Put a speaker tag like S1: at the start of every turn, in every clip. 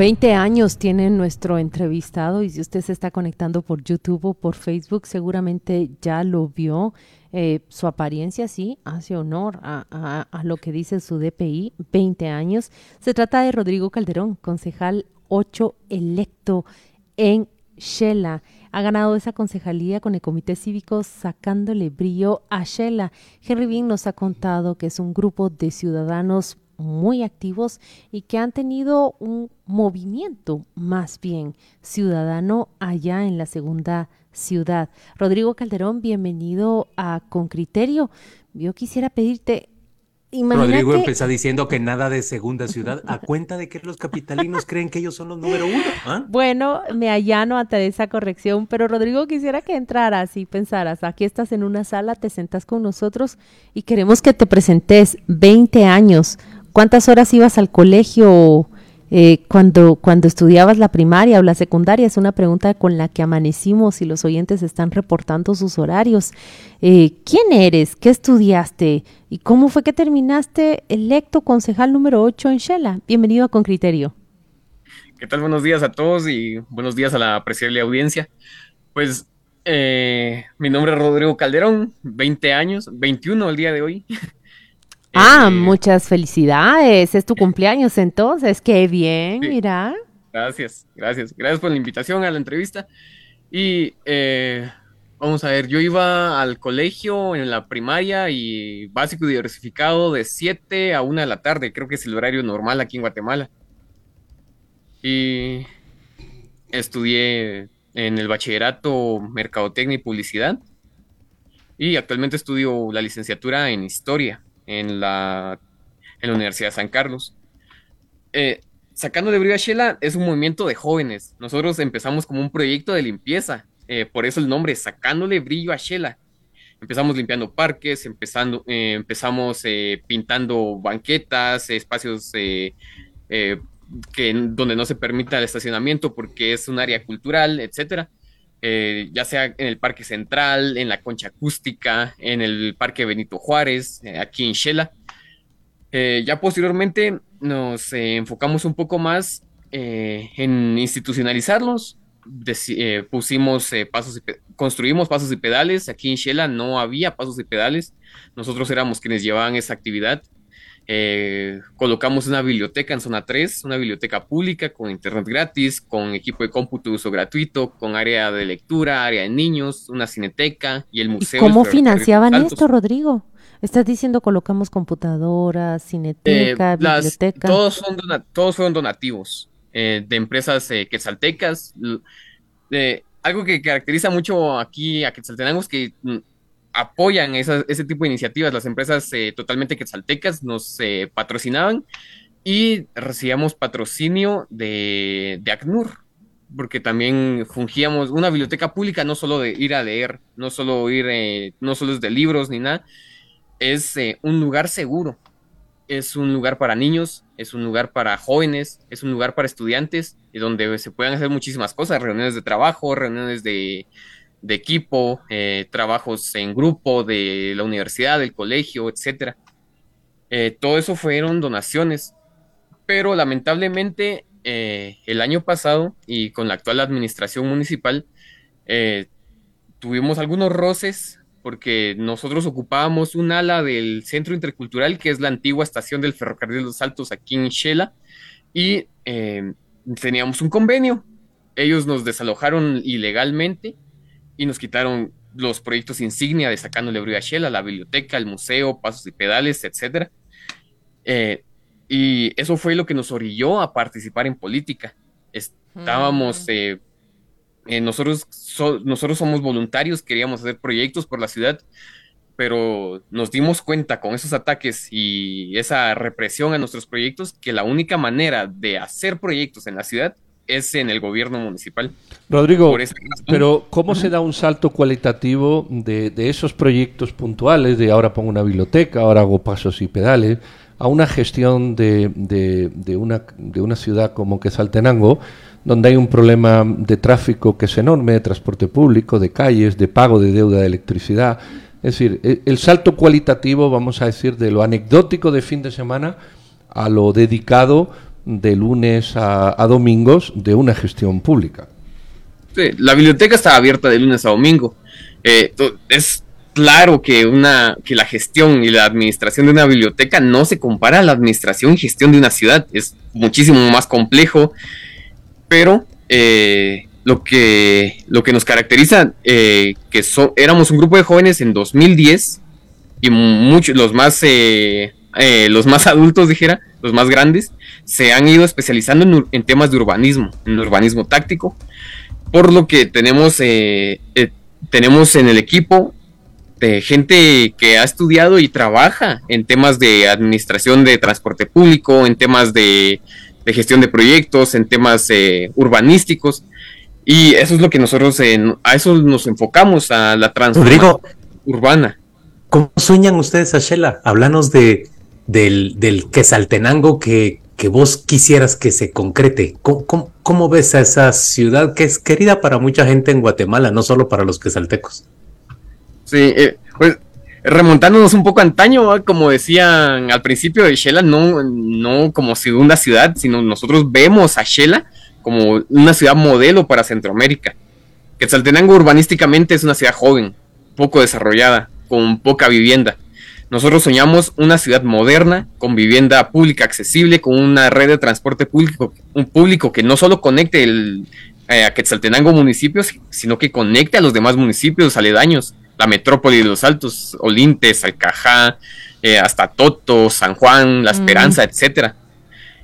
S1: 20 años tiene nuestro entrevistado y si usted se está conectando por YouTube o por Facebook, seguramente ya lo vio. Eh, su apariencia sí hace honor a, lo que dice su DPI, 20 años. Se trata de Rodrigo Calderón, concejal 8 electo en Shela. Ha ganado esa concejalía con el Comité Cívico sacándole brillo a Shela. Henry Bean nos ha contado que es un grupo de ciudadanos muy activos y que han tenido un movimiento más bien ciudadano allá en la segunda ciudad. Rodrigo Calderón, bienvenido a Con Criterio. Yo quisiera pedirte,
S2: Rodrigo empezó diciendo que nada de segunda ciudad, a cuenta de que los capitalinos creen que ellos son los número uno. ¿ah?
S1: Bueno, me allano ante esa corrección, pero Rodrigo quisiera que entraras y pensaras, aquí estás en una sala, te sentas con nosotros y queremos que te presentes 20 años. ¿Cuántas horas ibas al colegio? Eh, cuando, cuando estudiabas la primaria o la secundaria, es una pregunta con la que amanecimos y los oyentes están reportando sus horarios. Eh, ¿Quién eres? ¿Qué estudiaste? ¿Y cómo fue que terminaste electo concejal número 8 en Shela? Bienvenido a Con Criterio.
S3: ¿Qué tal? Buenos días a todos y buenos días a la apreciable audiencia. Pues eh, mi nombre es Rodrigo Calderón, 20 años, 21 el día de hoy.
S1: Ah, eh, muchas felicidades. Es tu cumpleaños entonces. Qué bien, mira.
S3: Gracias, gracias. Gracias por la invitación a la entrevista. Y eh, vamos a ver, yo iba al colegio en la primaria y básico diversificado de 7 a 1 de la tarde. Creo que es el horario normal aquí en Guatemala. Y estudié en el bachillerato Mercadotecnia y Publicidad. Y actualmente estudio la licenciatura en Historia en la, en la Universidad de San Carlos. Eh, Sacando de Brillo a Shela es un movimiento de jóvenes. Nosotros empezamos como un proyecto de limpieza, eh, por eso el nombre, Sacándole Brillo a Shela. Empezamos limpiando parques, empezando, eh, empezamos pintando banquetas, espacios que, donde no se permita el estacionamiento porque es un área cultural, etcétera. Eh, ya sea en el Parque Central, en la Concha Acústica, en el Parque Benito Juárez, eh, aquí en Shela. Eh, ya posteriormente nos enfocamos un poco más en institucionalizarlos. pusimos pasos y construimos pasos y pedales. Aquí en Shela no había pasos y pedales. Nosotros éramos quienes llevaban esa actividad. Eh, colocamos una biblioteca en zona 3, una biblioteca pública con internet gratis, con equipo de cómputo de uso gratuito, con área de lectura, área de niños, una cineteca y el museo.
S1: ¿Cómo financiaban esto, Rodrigo? Estás diciendo colocamos computadoras, cineteca, eh, biblioteca.
S3: todos, son todos fueron donativos eh, de empresas quetzaltecas. algo que caracteriza mucho aquí a Quetzaltenango es que apoyan ese tipo de iniciativas. Las empresas eh, totalmente quetzaltecas nos eh, patrocinaban y recibíamos patrocinio de, de, ACNUR, porque también fungíamos una biblioteca pública, no solo de ir a leer, no solo ir, eh, no solo es de libros ni nada, es un lugar seguro. Es un lugar para niños, es un lugar para jóvenes, es un lugar para estudiantes, donde se pueden hacer muchísimas cosas, reuniones de trabajo, reuniones de, de equipo, eh, trabajos en grupo de la universidad, del colegio, etcétera. Eh, todo eso fueron donaciones, pero lamentablemente eh, el año pasado y con la actual administración municipal tuvimos algunos roces porque nosotros ocupábamos un ala del centro intercultural que es la antigua estación del ferrocarril de los Altos aquí en Shela y teníamos un convenio. Ellos nos desalojaron ilegalmente y nos quitaron los proyectos insignia de Sacándole Brillo a la biblioteca, el museo, pasos y pedales, etc. Eh, y eso fue lo que nos orilló a participar en política. Estábamos, mm. eh, eh, nosotros, nosotros somos voluntarios, queríamos hacer proyectos por la ciudad, pero nos dimos cuenta con esos ataques y esa represión a nuestros proyectos que la única manera de hacer proyectos en la ciudad es en el gobierno municipal.
S2: Rodrigo, pero ¿cómo se da un salto cualitativo de, esos proyectos puntuales, de ahora pongo una biblioteca, ahora hago pasos y pedales,
S4: a una gestión de, de, una, de una ciudad como Quesaltenango, donde hay un problema de tráfico que es enorme, de transporte público, de calles, de pago de deuda de electricidad. Es decir, e, el salto cualitativo, vamos a decir, de lo anecdótico de fin de semana a lo dedicado de lunes a, domingos de una gestión pública.
S3: Sí, la biblioteca está abierta de lunes a domingo. Eh, es claro que, una, que la gestión y la administración de una biblioteca no se compara a la administración y gestión de una ciudad. Es muchísimo más complejo, pero eh, lo, que, lo que nos caracteriza, eh, que éramos un grupo de jóvenes en 2010 y muchos, los más, los más adultos, dijera, los más grandes, se han ido especializando en, temas de urbanismo, en urbanismo táctico, por lo que tenemos, eh, eh, tenemos en el equipo de gente que ha estudiado y trabaja en temas de administración de transporte público, en temas de, gestión de proyectos, en temas eh, urbanísticos. Y eso es lo que nosotros a eso nos enfocamos, a la transformación urbana.
S2: ¿Cómo sueñan ustedes, Ashela? Háblanos de, del, del Quesaltenango que, que vos quisieras que se concrete. ¿Cómo, ves a esa ciudad que es querida para mucha gente en Guatemala, no solo para los quesaltecos?
S3: Sí, eh, pues remontándonos un poco antaño, como decían al principio de Shela, no, no como segunda ciudad, sino nosotros vemos a Shela como una ciudad modelo para Centroamérica. Quetzaltenango urbanísticamente es una ciudad joven, poco desarrollada, con poca vivienda nosotros soñamos una ciudad moderna, con vivienda pública accesible, con una red de transporte público, un público que no solo conecte el, eh, a Quetzaltenango municipios, sino que conecte a los demás municipios aledaños, la metrópoli de los Altos, Olintes, Alcajá, eh, hasta Toto, San Juan, La Esperanza, etcétera.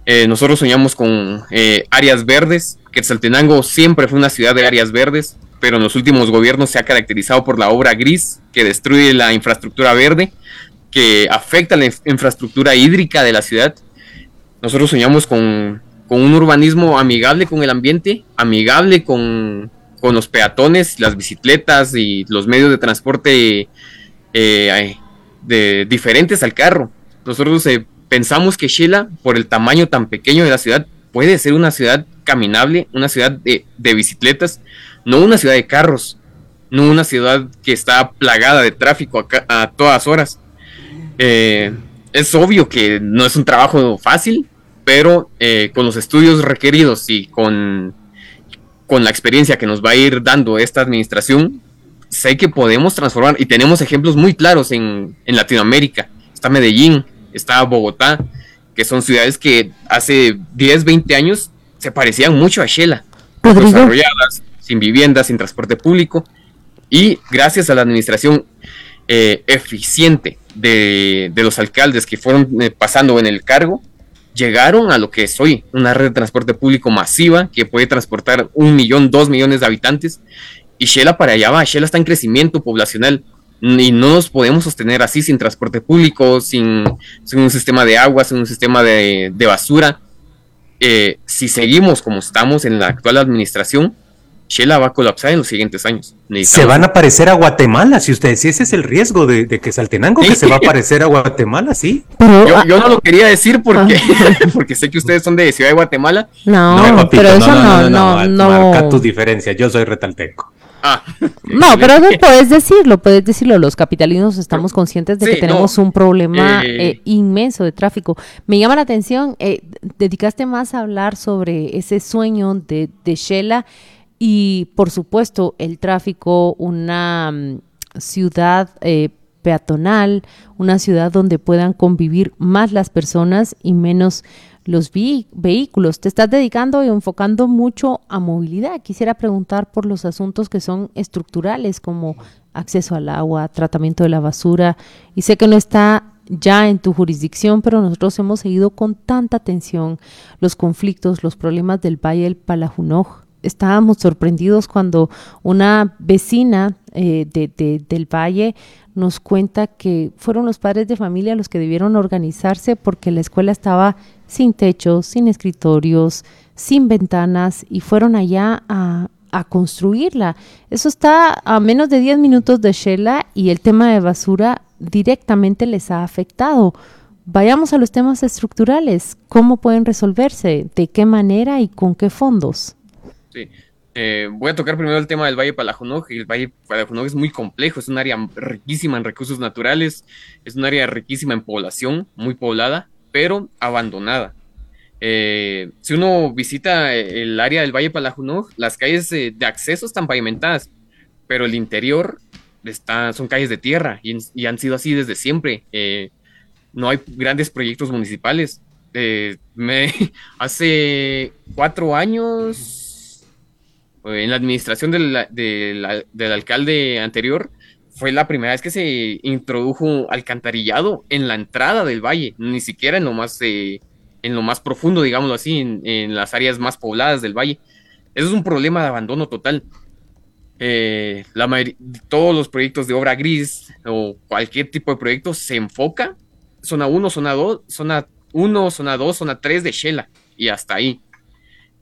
S3: Eh, nosotros soñamos con áreas verdes. Quetzaltenango siempre fue una ciudad de áreas verdes, pero en los últimos gobiernos se ha caracterizado por la obra gris que destruye la infraestructura verde que afecta la infraestructura hídrica de la ciudad. Nosotros soñamos con, un urbanismo amigable con el ambiente, amigable con, los peatones, las bicicletas y los medios de transporte eh, de, diferentes al carro. Nosotros eh, pensamos que Shela, por el tamaño tan pequeño de la ciudad, puede ser una ciudad caminable, una ciudad de, bicicletas, no una ciudad de carros, no una ciudad que está plagada de tráfico a todas horas. Eh, es obvio que no es un trabajo fácil, pero eh, con los estudios requeridos y con, con la experiencia que nos va a ir dando esta administración, sé que podemos transformar. Y tenemos ejemplos muy claros en, Latinoamérica. Está Medellín, está Bogotá, que son ciudades que hace 10, 20 años se parecían mucho a Shela, desarrolladas, sin vivienda, sin transporte público, y gracias a la administración eh, eficiente de, los alcaldes que fueron eh, pasando en el cargo, llegaron a lo que es hoy, una red de transporte público masiva que puede transportar un millón, dos millones de habitantes. Y Shela para allá va, Shela está en crecimiento poblacional y no nos podemos sostener así sin transporte público, sin, un sistema de agua, sin un sistema de, basura. Eh, si seguimos como estamos en la actual administración, Shela va a colapsar en los siguientes años.
S2: Se van a parecer a Guatemala, si ustedes, si ese es el riesgo de, que Saltenango, que se va a parecer a Guatemala, sí.
S3: yo, yo, no lo quería decir porque, porque sé que ustedes son de Ciudad de Guatemala.
S1: No, pero eso no, no, no,
S2: Marca tu diferencia, yo soy retalteco.
S1: Ah, no, pero puedes decirlo, puedes decirlo. Los capitalinos estamos conscientes de que tenemos un problema eh, eh, inmenso de tráfico. Me llama la atención, eh, dedicaste más a hablar sobre ese sueño de, de Shela y por supuesto el tráfico, una mm, ciudad eh, peatonal, una ciudad donde puedan convivir más las personas y menos los vehículos. Te estás dedicando y enfocando mucho a movilidad. Quisiera preguntar por los asuntos que son estructurales como acceso al agua, tratamiento de la basura. Y sé que no está ya en tu jurisdicción, pero nosotros hemos seguido con tanta atención los conflictos, los problemas del Valle del Palajunoj, estábamos sorprendidos cuando una vecina eh, de, del valle nos cuenta que fueron los padres de familia los que debieron organizarse porque la escuela estaba sin techos, sin escritorios, sin ventanas y fueron allá a, a construirla. Eso está a menos de 10 minutos de Shela y el tema de basura directamente les ha afectado. vayamos a los temas estructurales. ¿Cómo pueden resolverse? ¿De qué manera y con qué fondos?
S3: Sí. Eh, voy a tocar primero el tema del Valle Palajunoj. El Valle Palajunoj es muy complejo, es un área riquísima en recursos naturales, es un área riquísima en población, muy poblada, pero abandonada. Eh, si uno visita el área del Valle Palajunoj, las calles de acceso están pavimentadas, pero el interior está, son calles de tierra y, han sido así desde siempre. Eh, no hay grandes proyectos municipales. hace cuatro años en la administración del, del, alcalde anterior, fue la primera vez que se introdujo alcantarillado en la entrada del valle, ni siquiera en lo más, eh, en lo más profundo, digámoslo así, en, las áreas más pobladas del valle. Eso es un problema de abandono total. Eh, todos los proyectos de obra gris o cualquier tipo de proyecto se enfoca zona 1, zona 2, zona 1, zona 2, zona 3 de Shela y hasta ahí.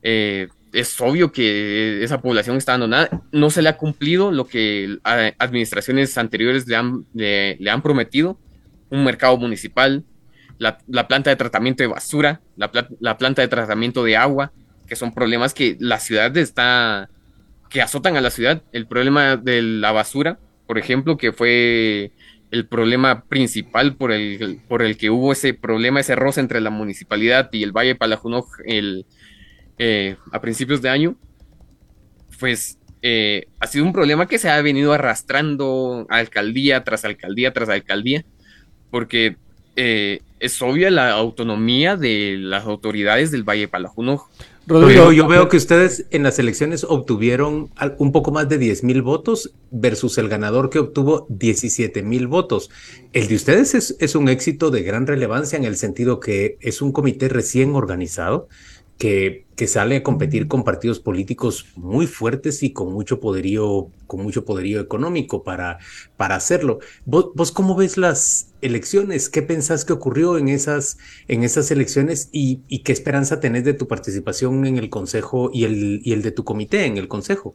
S3: Eh, es obvio que esa población está abandonada. No se le ha cumplido lo que administraciones anteriores le han, le, han prometido. Un mercado municipal, la, planta de tratamiento de basura, la, la, planta de tratamiento de agua, que son problemas que la ciudad está, que azotan a la ciudad. El problema de la basura, por ejemplo, que fue el problema principal por el, por el que hubo ese problema, ese roce entre la municipalidad y el Valle Palajunoj el eh, a principios de año, pues eh, ha sido un problema que se ha venido arrastrando alcaldía tras alcaldía tras alcaldía, porque eh, es obvia la autonomía de las autoridades del Valle Palajuno.
S2: Rodrigo, yo veo que ustedes en las elecciones obtuvieron un poco más de 10 mil votos versus el ganador que obtuvo 17 mil votos. El de ustedes es, es un éxito de gran relevancia en el sentido que es un comité recién organizado que, sale a competir con partidos políticos muy fuertes y con mucho poderío, con mucho poderío económico para, para hacerlo. ¿Vos, cómo ves las elecciones? ¿Qué pensás que ocurrió en esas, en esas elecciones y, y, qué esperanza tenés de tu participación en el consejo y el, y el de tu comité en el consejo?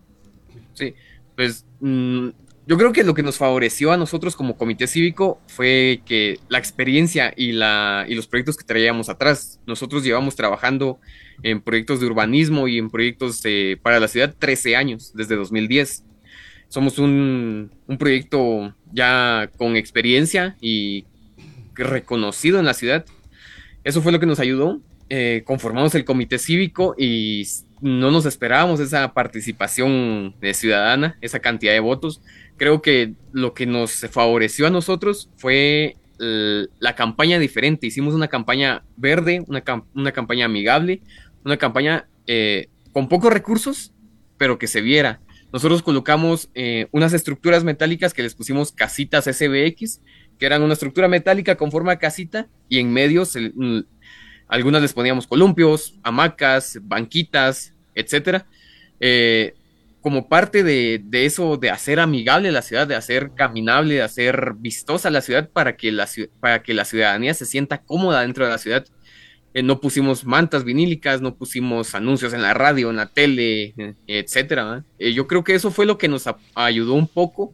S3: Sí, pues mm, yo creo que lo que nos favoreció a nosotros como comité cívico fue que la experiencia y, la, y los proyectos que traíamos atrás, nosotros llevamos trabajando en proyectos de urbanismo y en proyectos para la ciudad 13 años, desde 2010. Somos un, proyecto ya con experiencia y reconocido en la ciudad. Eso fue lo que nos ayudó. Eh, conformamos el comité cívico y no nos esperábamos esa participación ciudadana, esa cantidad de votos. Creo que lo que nos favoreció a nosotros fue la campaña diferente. Hicimos una campaña verde, una, una campaña amigable, una campaña eh, con pocos recursos, pero que se viera. Nosotros colocamos eh, unas estructuras metálicas que les pusimos casitas SBX, que eran una estructura metálica con forma casita, y en medio mm, algunas les poníamos columpios, hamacas, banquitas, etcétera. Eh, como parte de, eso, de hacer amigable la ciudad, de hacer caminable, de hacer vistosa la ciudad para que la, para que la ciudadanía se sienta cómoda dentro de la ciudad eh, no pusimos mantas vinílicas, no pusimos anuncios en la radio, en la tele, eh, etcétera. Eh, yo creo que eso fue lo que nos ayudó un poco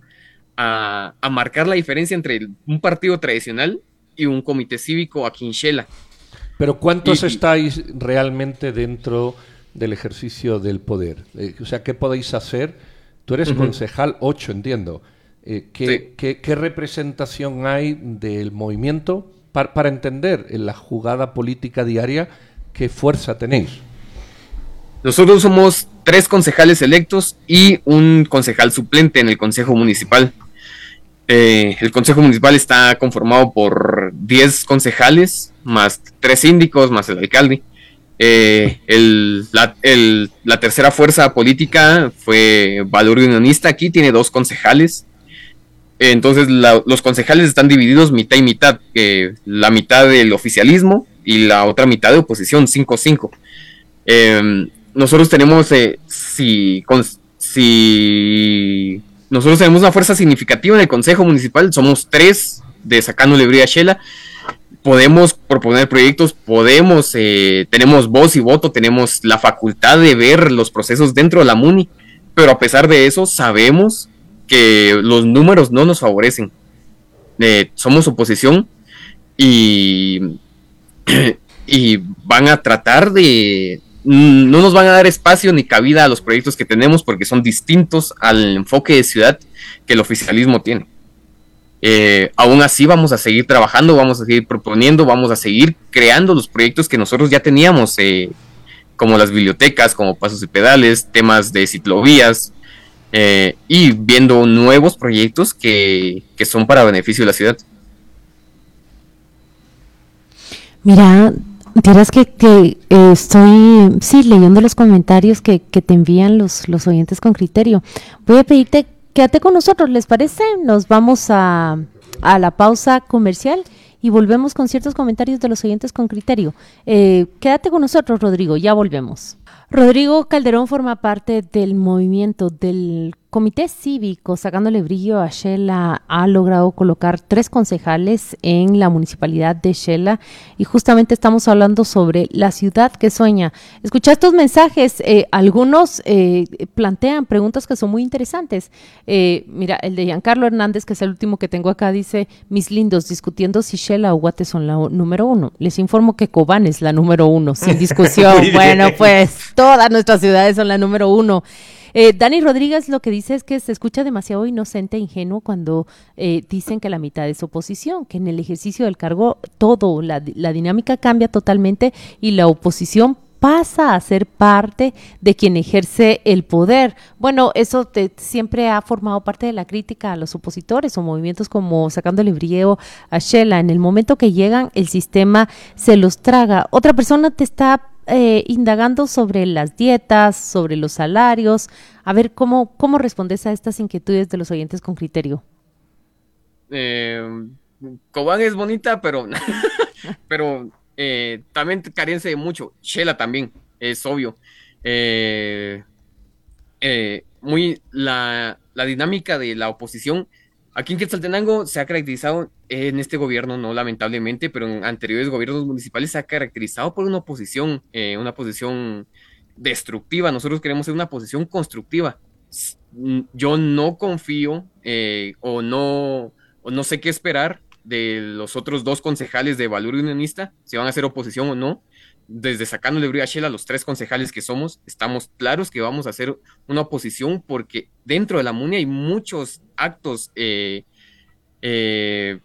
S3: a, marcar la diferencia entre un partido tradicional y un comité cívico aquí en Shela.
S4: Pero ¿cuántos estáis realmente dentro del ejercicio del poder? o sea, ¿qué podéis hacer? Tú eres concejal 8, entiendo. ¿qué, ¿Qué representación hay del movimiento para, entender en la jugada política diaria qué fuerza tenéis.
S3: Nosotros somos tres concejales electos y un concejal suplente en el Consejo Municipal. Eh, el Consejo Municipal está conformado por 10 concejales, más tres síndicos, más el alcalde. Eh, la, tercera fuerza política fue Valor Unionista, aquí tiene dos concejales. Entonces los concejales están divididos mitad y mitad, la mitad del oficialismo y la otra mitad de oposición, 5-5. Em, nosotros tenemos, eh, si, si nosotros tenemos una fuerza significativa en el Consejo Municipal, somos tres de Sacano Lebría Shela, podemos proponer proyectos, podemos, eh, tenemos voz y voto, tenemos la facultad de ver los procesos dentro de la MUNI, pero a pesar de eso sabemos que los números no nos favorecen. Eh, somos oposición y, y van a tratar de, no nos van a dar espacio ni cabida a los proyectos que tenemos porque son distintos al enfoque de ciudad que el oficialismo tiene. Eh, aún así vamos a seguir trabajando, vamos a seguir proponiendo, vamos a seguir creando los proyectos que nosotros ya teníamos, eh, como las bibliotecas, como pasos y pedales, temas de ciclovías, eh, y viendo nuevos proyectos que, son para beneficio de la ciudad.
S1: Mira, dirás que, que estoy, sí, leyendo los comentarios que, que te envían los, los oyentes con criterio. Voy a pedirte Quédate con nosotros, ¿les parece? Nos vamos a, a la pausa comercial y volvemos con ciertos comentarios de los oyentes con criterio. Eh, quédate con nosotros, Rodrigo, ya volvemos. Rodrigo Calderón forma parte del movimiento del Comité Cívico, sacándole brillo a Shela, ha logrado colocar tres concejales en la municipalidad de Shela y justamente estamos hablando sobre la ciudad que sueña. Escucha estos mensajes, eh, algunos eh, plantean preguntas que son muy interesantes. Eh, mira, el de Giancarlo Hernández, que es el último que tengo acá, dice, mis lindos, discutiendo si Shela o Guate son la número uno. Les informo que Cobán es la número uno, sin discusión. bueno, pues todas nuestras ciudades son la número uno. Eh, Dani Rodríguez lo que dice es que se escucha demasiado inocente e ingenuo cuando eh, dicen que la mitad es oposición, que en el ejercicio del cargo todo, la, dinámica cambia totalmente y la oposición pasa a ser parte de quien ejerce el poder. Bueno, eso siempre ha formado parte de la crítica a los opositores o movimientos como sacándole brillo a Shela. En el momento que llegan, el sistema se los traga. Otra persona te está eh, indagando sobre las dietas, sobre los salarios. A ver, ¿cómo, cómo respondes a estas inquietudes de los oyentes con criterio?
S3: Eh, Cobán es bonita, pero, pero eh, también carece de mucho. Shela también, es obvio. Muy la, la dinámica de la oposición Aquí en Quetzaltenango se ha caracterizado, en este gobierno no lamentablemente, pero en anteriores gobiernos municipales se ha caracterizado por una oposición, eh, una posición destructiva. Nosotros queremos ser una posición constructiva. Yo no confío eh, o, no, o no sé qué esperar de los otros dos concejales de Valor Unionista, si van a hacer oposición o no desde sacándole brillo a Shell a los tres concejales que somos, estamos claros que vamos a hacer una oposición porque dentro de la MUNI hay muchos actos eh, eh,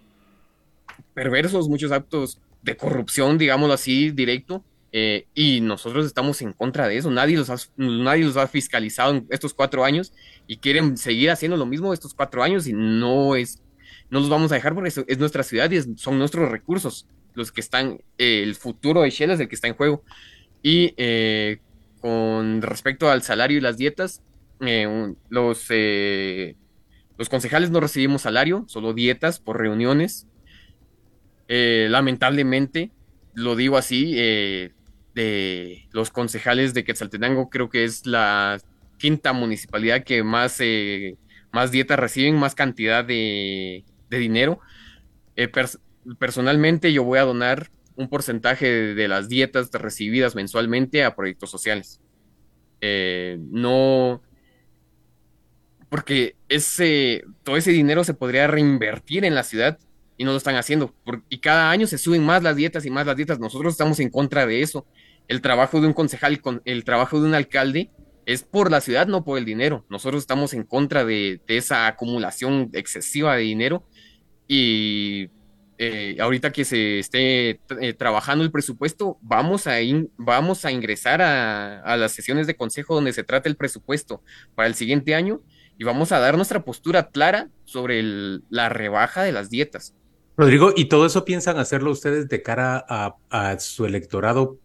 S3: perversos, muchos actos de corrupción, digámoslo así, directo, eh, y nosotros estamos en contra de eso. Nadie los, ha, nadie los ha fiscalizado en estos cuatro años y quieren seguir haciendo lo mismo estos cuatro años y no es, no los vamos a dejar porque es, nuestra ciudad y son nuestros recursos los que están, eh, el futuro de Shell es el que está en juego. Y eh, con respecto al salario y las dietas, eh, los, los concejales no recibimos salario, solo dietas por reuniones. lamentablemente, lo digo así, de los concejales de Quetzaltenango creo que es la quinta municipalidad que más, más dietas reciben, más cantidad de, de dinero personalmente yo voy a donar un porcentaje de, las dietas recibidas mensualmente a proyectos sociales. Eh, no, porque ese, todo ese dinero se podría reinvertir en la ciudad y no lo están haciendo. y cada año se suben más las dietas y más las dietas. Nosotros estamos en contra de eso. El trabajo de un concejal, con, el trabajo de un alcalde es por la ciudad, no por el dinero. Nosotros estamos en contra de, de esa acumulación excesiva de dinero y eh, ahorita que se esté eh, trabajando el presupuesto, vamos a, vamos a ingresar a, las sesiones de consejo donde se trata el presupuesto para el siguiente año y vamos a dar nuestra postura clara sobre la rebaja de las dietas.
S2: Rodrigo, ¿y todo eso piensan hacerlo ustedes de cara a su electorado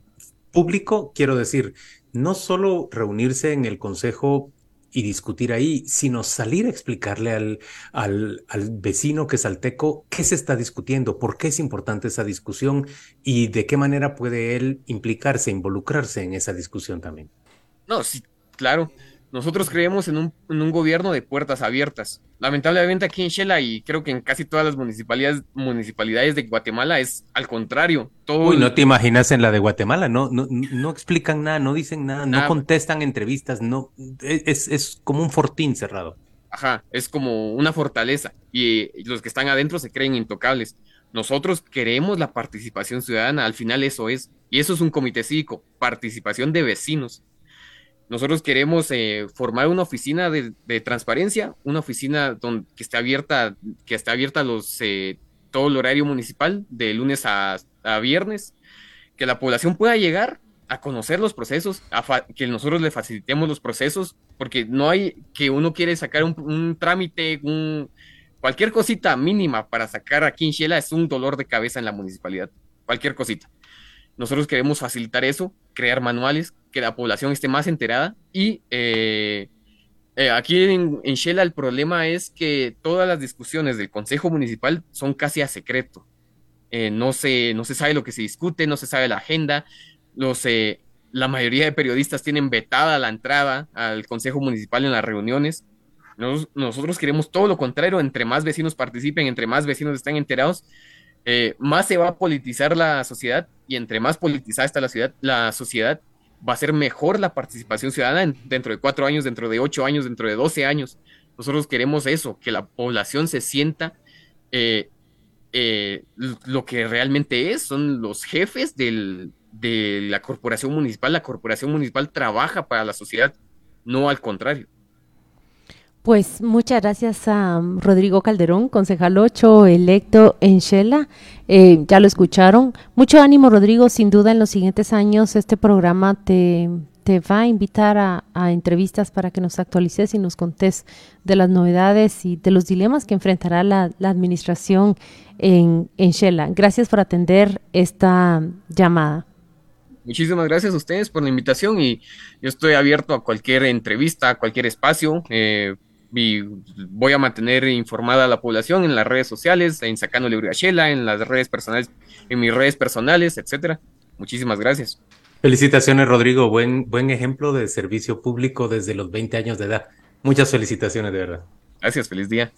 S2: público? Quiero decir, no solo reunirse en el consejo y discutir ahí, sino salir a explicarle al, al, al, vecino que es alteco qué se está discutiendo, por qué es importante esa discusión y de qué manera puede él implicarse, involucrarse en esa discusión también.
S3: No, sí, claro. Nosotros creemos en un, en un gobierno de puertas abiertas. Lamentablemente aquí en Shela y creo que en casi todas las municipalidades, municipalidades de Guatemala es al contrario.
S2: Todo Uy, no te imaginas en la de Guatemala, no, no, no explican nada, no dicen nada, no contestan entrevistas, no, es, es como un fortín cerrado.
S3: Ajá, es como una fortaleza y los que están adentro se creen intocables. Nosotros queremos la participación ciudadana, al final eso es. Y eso es un comité cívico, participación de vecinos. Nosotros queremos eh, formar una oficina de, transparencia, una oficina que esté abierta, que esté abierta los, eh, todo el horario municipal, de lunes a, viernes, que la población pueda llegar a conocer los procesos, a que nosotros le facilitemos los procesos, porque no hay que uno quiere sacar un, trámite, un, cualquier cosita mínima para sacar aquí en Shela es un dolor de cabeza en la municipalidad, cualquier cosita. Nosotros queremos facilitar eso, crear manuales, que la población esté más enterada y eh, eh, aquí en, en, Shela el problema es que todas las discusiones del Consejo Municipal son casi a secreto. Eh, no, se, no se sabe lo que se discute, no se sabe la agenda. La mayoría de periodistas tienen vetada la entrada al Consejo Municipal en las reuniones. nosotros queremos todo lo contrario, entre más vecinos participen, entre más vecinos estén enterados, más se va a politizar la sociedad y entre más politizada está la, ciudad, la sociedad, va a ser mejor la participación ciudadana dentro de cuatro años, dentro de ocho años, dentro de doce años. Nosotros queremos eso, que la población se sienta eh, eh, lo que realmente es, son los jefes de la corporación municipal. La corporación municipal trabaja para la sociedad, no al contrario.
S1: Pues muchas gracias a um, Rodrigo Calderón, concejal 8, electo en Shela. Eh, ya lo escucharon. Mucho ánimo, Rodrigo. Sin duda, en los siguientes años este programa te, te va a invitar a, entrevistas para que nos actualices y nos contes de las novedades y de los dilemas que enfrentará la, administración en, en Shela. Gracias por atender esta llamada.
S3: Muchísimas gracias a ustedes por la invitación y yo estoy abierto a cualquier entrevista, a cualquier espacio. Eh, y voy a mantener informada a la población en las redes sociales, en Sacando Libriachela, en las redes personales, en mis redes personales, etcétera. Muchísimas gracias.
S2: Felicitaciones, Rodrigo. Buen, buen ejemplo de servicio público desde los 20 años de edad. Muchas felicitaciones, de verdad.
S3: Gracias, feliz día.